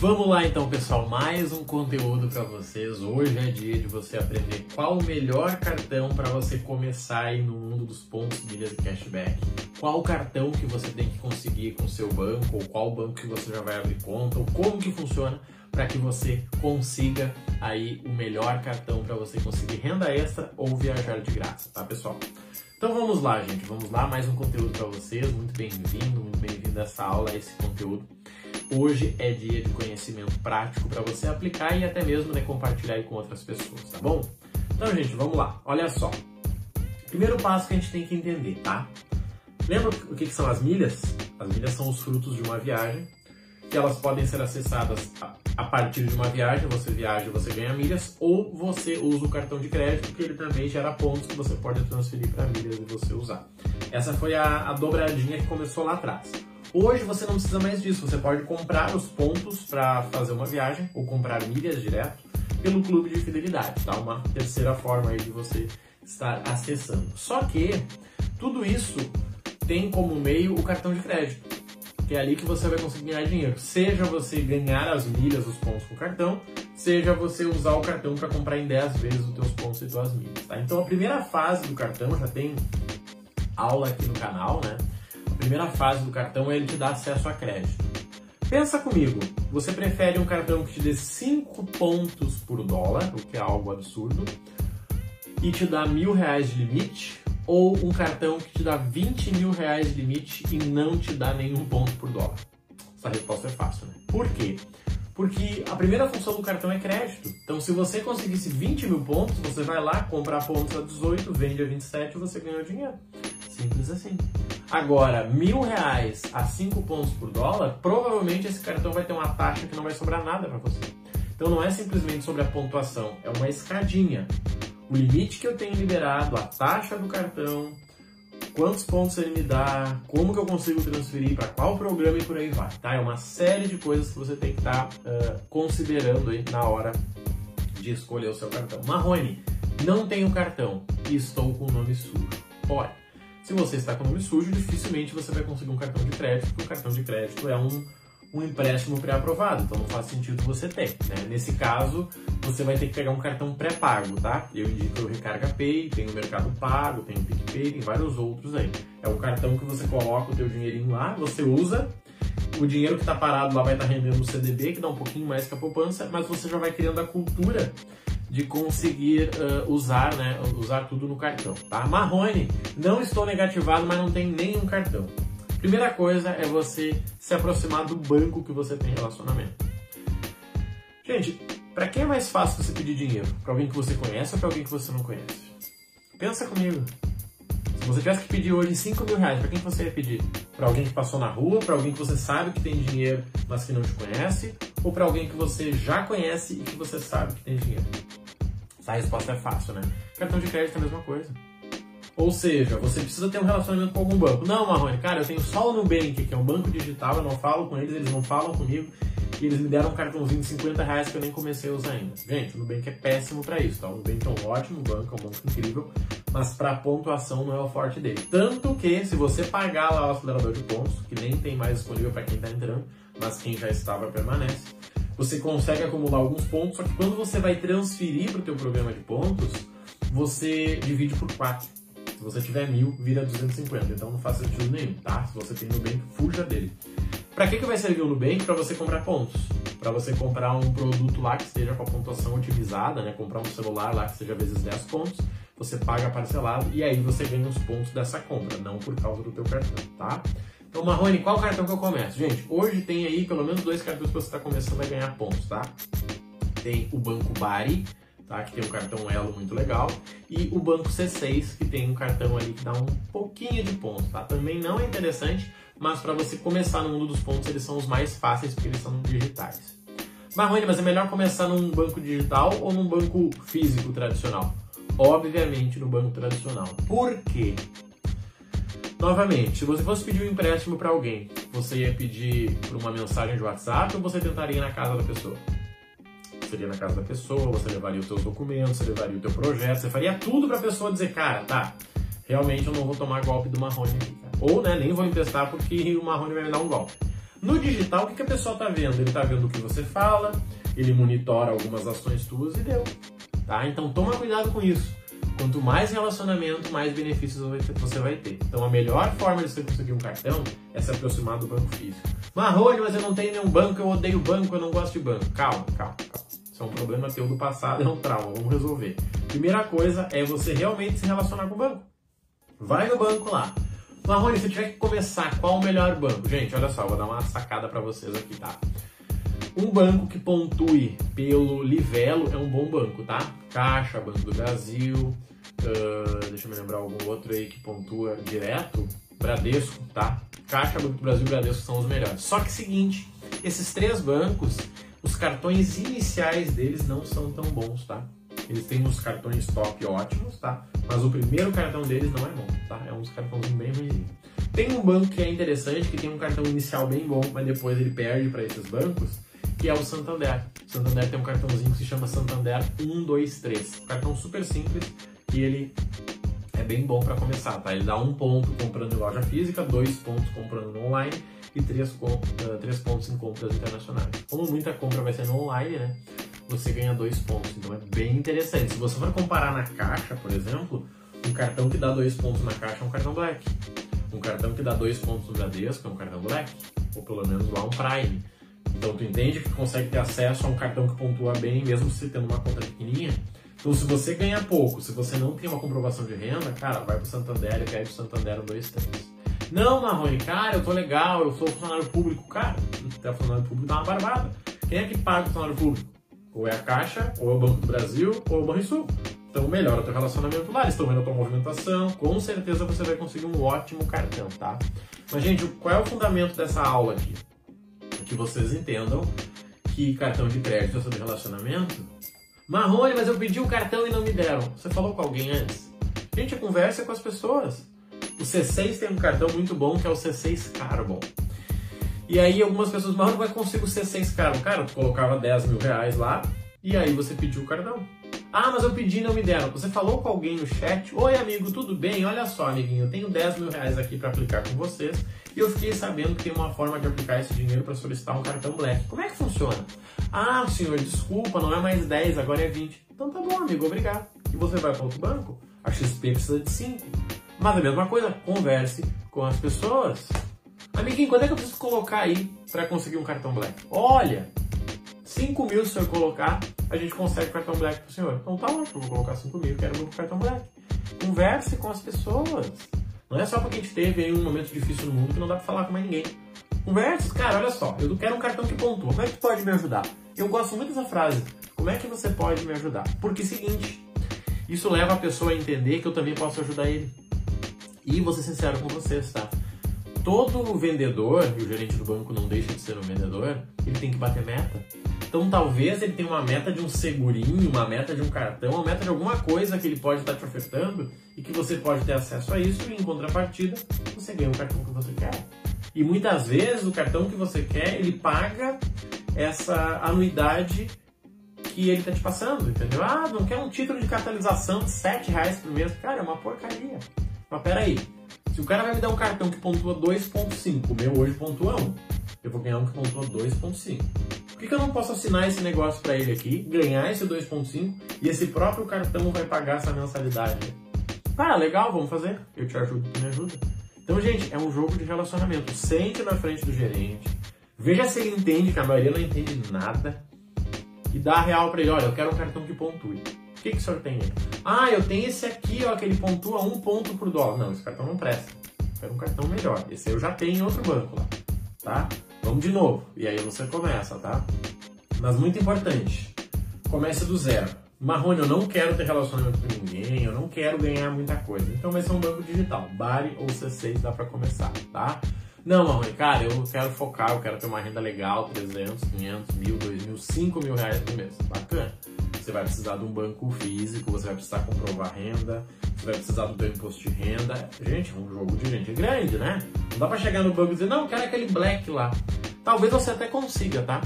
Vamos lá então, pessoal, mais um conteúdo para vocês. Hoje é dia de você aprender qual o melhor cartão para você começar aí no mundo dos pontos, milhas e cashback. Qual cartão que você tem que conseguir com o seu banco, ou qual banco que você já vai abrir conta, ou como que funciona para que você consiga aí o melhor cartão para você conseguir renda extra ou viajar de graça, tá, pessoal? Então vamos lá, gente, vamos lá, mais um conteúdo para vocês. Muito bem-vindo, muito bem-vindo a essa aula, a esse conteúdo. Hoje é dia de conhecimento prático para você aplicar e até mesmo né, compartilhar com outras pessoas, tá bom? Então, gente, vamos lá. Olha só. Primeiro passo que a gente tem que entender, tá? Lembra o que, que são as milhas? As milhas são os frutos de uma viagem que elas podem ser acessadas a partir de uma viagem, você viaja você ganha milhas, ou você usa o cartão de crédito, que ele também gera pontos que você pode transferir para milhas e você usar. Essa foi a, a dobradinha que começou lá atrás. Hoje você não precisa mais disso, você pode comprar os pontos para fazer uma viagem ou comprar milhas direto pelo clube de fidelidade, tá? Uma terceira forma aí de você estar acessando. Só que tudo isso tem como meio o cartão de crédito, que é ali que você vai conseguir ganhar dinheiro. Seja você ganhar as milhas, os pontos com o cartão, seja você usar o cartão para comprar em 10 vezes os teus pontos e tuas milhas, tá? Então a primeira fase do cartão já tem aula aqui no canal, né? Primeira fase do cartão é ele te dar acesso a crédito. Pensa comigo, você prefere um cartão que te dê 5 pontos por dólar, o que é algo absurdo, e te dá mil reais de limite, ou um cartão que te dá 20 mil reais de limite e não te dá nenhum ponto por dólar? Essa resposta é fácil, né? Por quê? Porque a primeira função do cartão é crédito. Então, se você conseguisse 20 mil pontos, você vai lá, comprar pontos a 18, vende a 27 e você ganha o dinheiro. Simples assim. Agora, mil reais a cinco pontos por dólar, provavelmente esse cartão vai ter uma taxa que não vai sobrar nada para você. Então não é simplesmente sobre a pontuação, é uma escadinha. O limite que eu tenho liberado, a taxa do cartão, quantos pontos ele me dá, como que eu consigo transferir, para qual programa e por aí vai. Tá? É uma série de coisas que você tem que estar tá, uh, considerando aí na hora de escolher o seu cartão. Marrone, não tenho cartão e estou com o nome sujo. Olha, se você está com o nome sujo, dificilmente você vai conseguir um cartão de crédito, porque o cartão de crédito é um, um empréstimo pré-aprovado, então não faz sentido você ter. Né? Nesse caso, você vai ter que pegar um cartão pré-pago, tá? Eu indico o Recarga Pay, tem o Mercado Pago, tem o PicPay, tem vários outros aí. É um cartão que você coloca o teu dinheirinho lá, você usa, o dinheiro que está parado lá vai estar tá rendendo no CDB, que dá um pouquinho mais que a poupança, mas você já vai criando a cultura de conseguir uh, usar, né, usar tudo no cartão, tá? Marrone, não estou negativado, mas não tem nenhum cartão. Primeira coisa é você se aproximar do banco que você tem relacionamento. Gente, para quem é mais fácil você pedir dinheiro? Para alguém que você conhece ou para alguém que você não conhece? Pensa comigo. Se você tivesse que pedir hoje 5 mil reais, para quem você ia pedir? Para alguém que passou na rua, para alguém que você sabe que tem dinheiro, mas que não te conhece, ou para alguém que você já conhece e que você sabe que tem dinheiro? A resposta é fácil, né? Cartão de crédito é a mesma coisa. Ou seja, você precisa ter um relacionamento com algum banco. Não, Marrone, cara, eu tenho só o Nubank, que é um banco digital, eu não falo com eles, eles não falam comigo. E eles me deram um cartãozinho de 50 reais que eu nem comecei a usar ainda. Gente, o Nubank é péssimo para isso, tá? O Nubank é um ótimo banco, é um banco incrível, mas para pontuação não é o forte dele. Tanto que, se você pagar lá o acelerador de pontos, que nem tem mais disponível para quem está entrando, mas quem já estava permanece, você consegue acumular alguns pontos, só que quando você vai transferir para o teu programa de pontos, você divide por 4. Se você tiver mil, vira 250. Então não faz sentido nenhum, tá? Se você tem Nubank, fuja dele. Para que, que vai servir o Nubank? Para você comprar pontos. Para você comprar um produto lá que esteja com a pontuação otimizada, né? Comprar um celular lá que seja vezes 10 pontos, você paga parcelado e aí você ganha os pontos dessa compra, não por causa do teu cartão, tá? Então, Marrone, qual cartão que eu começo? Gente, hoje tem aí pelo menos dois cartões que você está começando a ganhar pontos, tá? Tem o Banco Bari, tá? Que tem um cartão Elo muito legal. E o Banco C6, que tem um cartão ali que dá um pouquinho de pontos, tá? Também não é interessante, mas para você começar no mundo dos pontos, eles são os mais fáceis porque eles são digitais. Marrone, mas é melhor começar num banco digital ou num banco físico tradicional? Obviamente no banco tradicional. Por quê? Novamente, se você fosse pedir um empréstimo para alguém, você ia pedir por uma mensagem de WhatsApp ou você tentaria ir na casa da pessoa? Seria na casa da pessoa, você levaria os seus documentos, você levaria o teu projeto, você faria tudo para a pessoa dizer, cara, tá, realmente eu não vou tomar golpe do Marrone aqui, cara. Ou, né, nem vou emprestar porque o Marrone vai me dar um golpe. No digital, o que, que a pessoa está vendo? Ele está vendo o que você fala, ele monitora algumas ações tuas e deu. Tá? Então toma cuidado com isso. Quanto mais relacionamento, mais benefícios você vai ter. Então a melhor forma de você conseguir um cartão é se aproximar do banco físico. Marrone, mas eu não tenho nenhum banco, eu odeio banco, eu não gosto de banco. Calma, calma, calma. Isso é um problema teu do passado, é um trauma, vamos resolver. Primeira coisa é você realmente se relacionar com o banco. Vai no banco lá. Marrone, se tiver que começar, qual o melhor banco? Gente, olha só, vou dar uma sacada para vocês aqui, tá? Um banco que pontue pelo Livelo é um bom banco, tá? Caixa, Banco do Brasil, uh, deixa eu me lembrar algum outro aí que pontua direto, Bradesco, tá? Caixa, Banco do Brasil e Bradesco são os melhores. Só que seguinte, esses três bancos, os cartões iniciais deles não são tão bons, tá? Eles têm uns cartões top ótimos, tá? Mas o primeiro cartão deles não é bom, tá? É uns cartãozinhos bem ruins. Tem um banco que é interessante, que tem um cartão inicial bem bom, mas depois ele perde para esses bancos, que é o Santander. O Santander tem um cartãozinho que se chama Santander 123. Um cartão super simples e ele é bem bom para começar, tá? Ele dá um ponto comprando em loja física, dois pontos comprando no online e três, uh, três pontos em compras internacionais. Como muita compra vai ser no online, né? Você ganha dois pontos, então é bem interessante. Se você for comparar na caixa, por exemplo, um cartão que dá dois pontos na caixa é um cartão Black. Um cartão que dá dois pontos no Bradesco é um cartão Black, ou pelo menos lá um Prime. Então tu entende que consegue ter acesso a um cartão que pontua bem, mesmo se tendo uma conta pequenininha. Então se você ganha pouco, se você não tem uma comprovação de renda, cara, vai pro Santander e pede pro Santander 23. Não, Marrone, cara, eu tô legal, eu sou funcionário público. Cara, até funcionário público dá uma barbada. Quem é que paga o funcionário público? Ou é a Caixa, ou é o Banco do Brasil, ou é o Banrisul. Então melhora o teu relacionamento lá, eles estão vendo a tua movimentação, com certeza você vai conseguir um ótimo cartão, tá? Mas, gente, qual é o fundamento dessa aula aqui? que vocês entendam que cartão de crédito é sobre relacionamento. Marrone, mas eu pedi o cartão e não me deram. Você falou com alguém antes? Gente, conversa com as pessoas. O C6 tem um cartão muito bom que é o C6 Carbon. E aí algumas pessoas, mas não consigo o C6 Carbon. Cara, tu colocava 10 mil reais lá e aí você pediu o cartão. Ah, mas eu pedi e não me deram. Você falou com alguém no chat? Oi, amigo, tudo bem? Olha só, amiguinho, eu tenho 10 mil reais aqui para aplicar com vocês e eu fiquei sabendo que tem uma forma de aplicar esse dinheiro para solicitar um cartão Black. Como é que funciona? Ah, senhor, desculpa, não é mais 10, agora é 20. Então tá bom, amigo, obrigado. E você vai para outro banco? A XP precisa de 5. Mas a mesma coisa, converse com as pessoas. Amiguinho, quando é que eu preciso colocar aí para conseguir um cartão Black? Olha, 5 mil se eu colocar, a gente consegue cartão black pro senhor. Então tá ótimo, vou colocar 5 mil, quero meu cartão black. Converse com as pessoas. Não é só porque a gente teve aí um momento difícil no mundo que não dá pra falar com mais ninguém. Converse, cara, olha só, eu quero um cartão que pontua. Como é que pode me ajudar? Eu gosto muito dessa frase. Como é que você pode me ajudar? Porque é seguinte, isso leva a pessoa a entender que eu também posso ajudar ele. E vou ser sincero com vocês, tá? Todo vendedor, e o gerente do banco não deixa de ser um vendedor, ele tem que bater meta. Então talvez ele tenha uma meta de um segurinho, uma meta de um cartão, uma meta de alguma coisa que ele pode estar te ofertando e que você pode ter acesso a isso e em contrapartida você ganha o cartão que você quer. E muitas vezes o cartão que você quer, ele paga essa anuidade que ele está te passando, entendeu? Ah, não quer um título de catalisação de 7 reais por mês. Cara, é uma porcaria. Mas peraí, se o cara vai me dar um cartão que pontua 2.5, o meu hoje pontua 1, eu vou ganhar um que pontua 2.5 que, que eu não posso assinar esse negócio para ele aqui, ganhar esse 2.5 e esse próprio cartão vai pagar essa mensalidade? Ah, legal, vamos fazer. Eu te ajudo, tu me ajuda. Então, gente, é um jogo de relacionamento. Sente na frente do gerente, veja se ele entende, que a maioria não entende nada, e dá a real para ele: olha, eu quero um cartão que pontue. O que, que o senhor tem aí? Ah, eu tenho esse aqui, ó, que ele pontua um ponto por dólar. Não, esse cartão não presta. Eu quero um cartão melhor. Esse eu já tenho em outro banco lá, tá? Vamos de novo. E aí você começa, tá? Mas muito importante, comece do zero. Marrone, eu não quero ter relacionamento com ninguém, eu não quero ganhar muita coisa. Então vai ser um banco digital. Bari ou C6 dá para começar, tá? Não, Marrone, cara, eu quero focar, eu quero ter uma renda legal, 300, 500, mil, 2 mil, 5 mil reais por mês. Bacana. Você vai precisar de um banco físico, você vai precisar comprovar renda, você vai precisar do teu imposto de renda. Gente, é um jogo de gente grande, né? Não dá pra chegar no banco e dizer, não, quero aquele black lá. Talvez você até consiga, tá?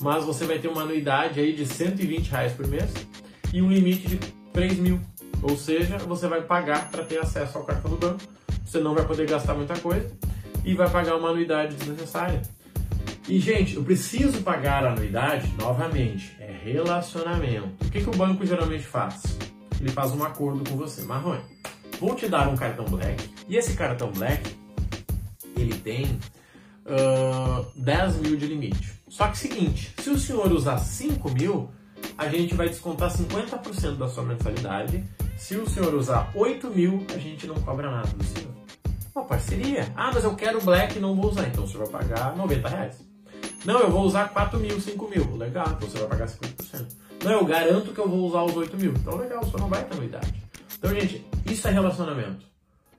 Mas você vai ter uma anuidade aí de 120 reais por mês e um limite de 3 mil. Ou seja, você vai pagar para ter acesso ao cartão do banco. Você não vai poder gastar muita coisa e vai pagar uma anuidade desnecessária. E, gente, eu preciso pagar a anuidade? Novamente, relacionamento. O que, que o banco geralmente faz? Ele faz um acordo com você. Marrone, vou te dar um cartão Black. E esse cartão Black, ele tem uh, 10 mil de limite. Só que seguinte, se o senhor usar 5 mil, a gente vai descontar 50% da sua mensalidade. Se o senhor usar 8 mil, a gente não cobra nada do senhor. Uma parceria. Ah, mas eu quero Black e não vou usar. Então o senhor vai pagar 90 reais. Não, eu vou usar 4 mil, 5 mil. Legal, você vai pagar 50%. Não, eu garanto que eu vou usar os 8 mil. Então legal, senhor não vai ter anuidade. Então, gente, isso é relacionamento.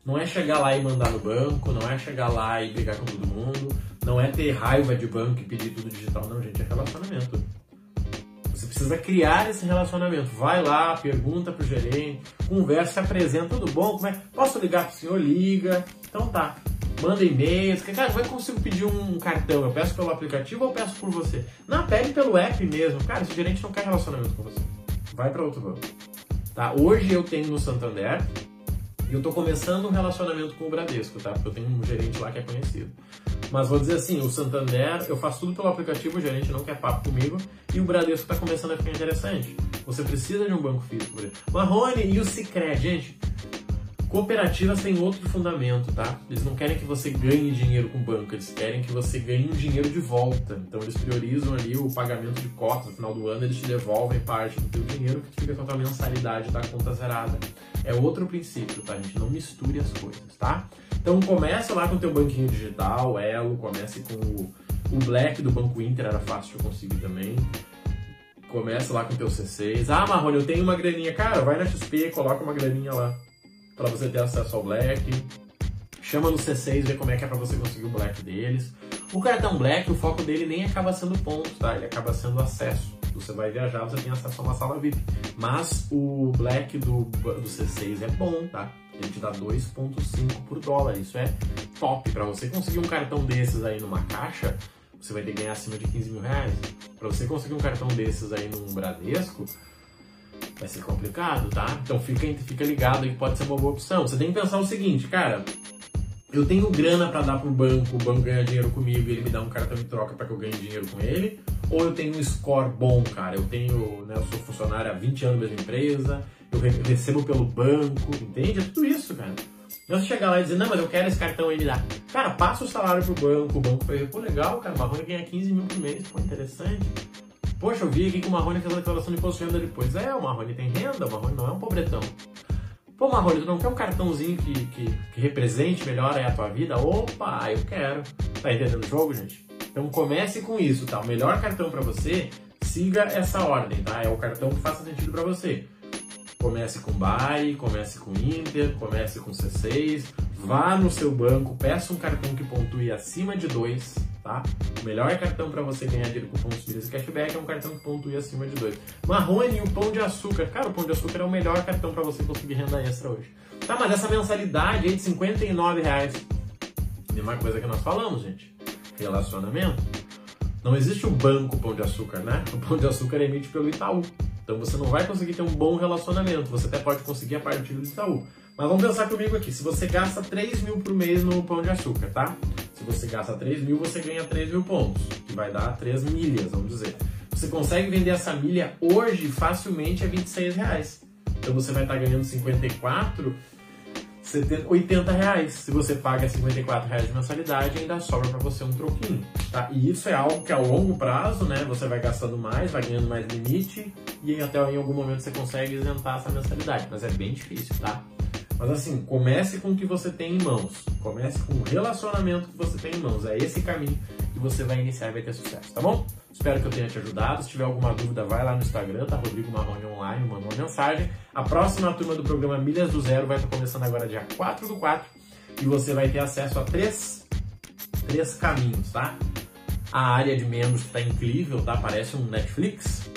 Não é chegar lá e mandar no banco, não é chegar lá e brigar com todo mundo, não é ter raiva de banco e pedir tudo digital, não, gente, é relacionamento. Você precisa criar esse relacionamento. Vai lá, pergunta pro gerente, conversa, se apresenta, tudo bom? Como é? Posso ligar pro senhor? Liga. Então tá. Manda e-mails. Cara, como é que eu consigo pedir um cartão? Eu peço pelo aplicativo ou peço por você? Não, pede pelo app mesmo. Cara, esse gerente não quer relacionamento com você. Vai para outro banco. Tá? Hoje eu tenho no Santander e eu tô começando um relacionamento com o Bradesco, tá? Porque eu tenho um gerente lá que é conhecido. Mas vou dizer assim, o Santander, eu faço tudo pelo aplicativo, o gerente não quer papo comigo, e o Bradesco está começando a ficar interessante. Você precisa de um banco físico. Por exemplo. Marrone e o Cicred, gente, Cooperativas têm outro fundamento, tá? Eles não querem que você ganhe dinheiro com o banco, eles querem que você ganhe um dinheiro de volta. Então eles priorizam ali o pagamento de cotas no final do ano, eles te devolvem parte do teu dinheiro que fica com a tua mensalidade da conta zerada. É outro princípio, tá? A gente não misture as coisas, tá? Então começa lá com o teu banquinho digital, Elo, comece com o, o Black do Banco Inter, era fácil de conseguir também. Começa lá com o teu C6. Ah, Marrone, eu tenho uma graninha. Cara, vai na XP, coloca uma graninha lá para você ter acesso ao Black. Chama no C6, vê como é que é para você conseguir o Black deles. O cartão Black, o foco dele nem acaba sendo ponto, tá? Ele acaba sendo acesso. Você vai viajar, você tem acesso a uma sala VIP. Mas o Black do, do C6 é bom, tá? Ele te dá 2,5 por dólar. Isso é top. Para você conseguir um cartão desses aí numa caixa, você vai ter que ganhar acima de 15 mil reais. Para você conseguir um cartão desses aí num Bradesco, vai ser complicado, tá? Então fica, fica ligado aí pode ser uma boa opção. Você tem que pensar o seguinte, cara, eu tenho grana para dar pro banco, o banco ganha dinheiro comigo e ele me dá um cartão de troca para que eu ganhe dinheiro com ele, ou eu tenho um score bom, cara, eu tenho, né, eu sou funcionário há 20 anos da empresa, eu recebo pelo banco, entende? É tudo isso, cara. Não você chegar lá e dizer, não, mas eu quero esse cartão aí, dá. Cara, passa o salário pro banco, o banco vai pô, legal, cara, o Marrone ganha 15 mil por mês, pô, interessante. Poxa, eu vi aqui que o Marrone fez a declaração de imposto de renda depois. É, o Marrone tem renda, o Marrone não é um pobretão. Pô, Marrone, tu não quer um cartãozinho que, que, que represente melhor a tua vida? Opa, eu quero. Tá entendendo o jogo, gente? Então comece com isso, tá? O melhor cartão para você, siga essa ordem, tá? É o cartão que faça sentido para você. Comece com BAE, comece com Inter, comece com C6, vá no seu banco, peça um cartão que pontue acima de 2, tá? O melhor cartão para você ganhar dinheiro com pontos milhas e cashback é um cartão que pontue acima de 2. Marrone e o Pão de Açúcar. Cara, o Pão de Açúcar é o melhor cartão para você conseguir renda extra hoje. Tá, mas essa mensalidade aí de 59 reais. Mesma coisa que nós falamos, gente. Relacionamento. Não existe o banco Pão de Açúcar, né? O Pão de Açúcar emite pelo Itaú. Então você não vai conseguir ter um bom relacionamento. Você até pode conseguir a partir do Itaú. Mas vamos pensar comigo aqui. Se você gasta 3 mil por mês no pão de açúcar, tá? Você gasta 3 mil, você ganha 3 mil pontos, que vai dar 3 milhas, vamos dizer. Você consegue vender essa milha hoje facilmente a 26 reais. Então você vai estar ganhando 54 70, 80 reais. Se você paga 54 reais de mensalidade, ainda sobra para você um troquinho, tá? E isso é algo que a longo prazo, né? Você vai gastando mais, vai ganhando mais limite e até em algum momento você consegue isentar essa mensalidade, mas é bem difícil, tá? Mas assim, comece com o que você tem em mãos. Comece com o relacionamento que você tem em mãos. É esse caminho que você vai iniciar e vai ter sucesso, tá bom? Espero que eu tenha te ajudado. Se tiver alguma dúvida, vai lá no Instagram, tá? Rodrigo Marrone Online, manda uma mensagem. A próxima turma do programa Milhas do Zero vai estar começando agora dia 4 do 4 e você vai ter acesso a três, três caminhos, tá? A área de membros está incrível, tá? Parece um Netflix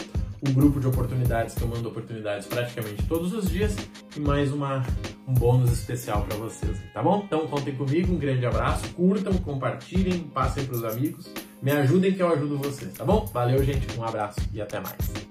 um grupo de oportunidades que eu mando oportunidades praticamente todos os dias e mais uma, um bônus especial para vocês, tá bom? Então contem comigo, um grande abraço, curtam, compartilhem, passem para os amigos, me ajudem que eu ajudo vocês, tá bom? Valeu, gente, um abraço e até mais.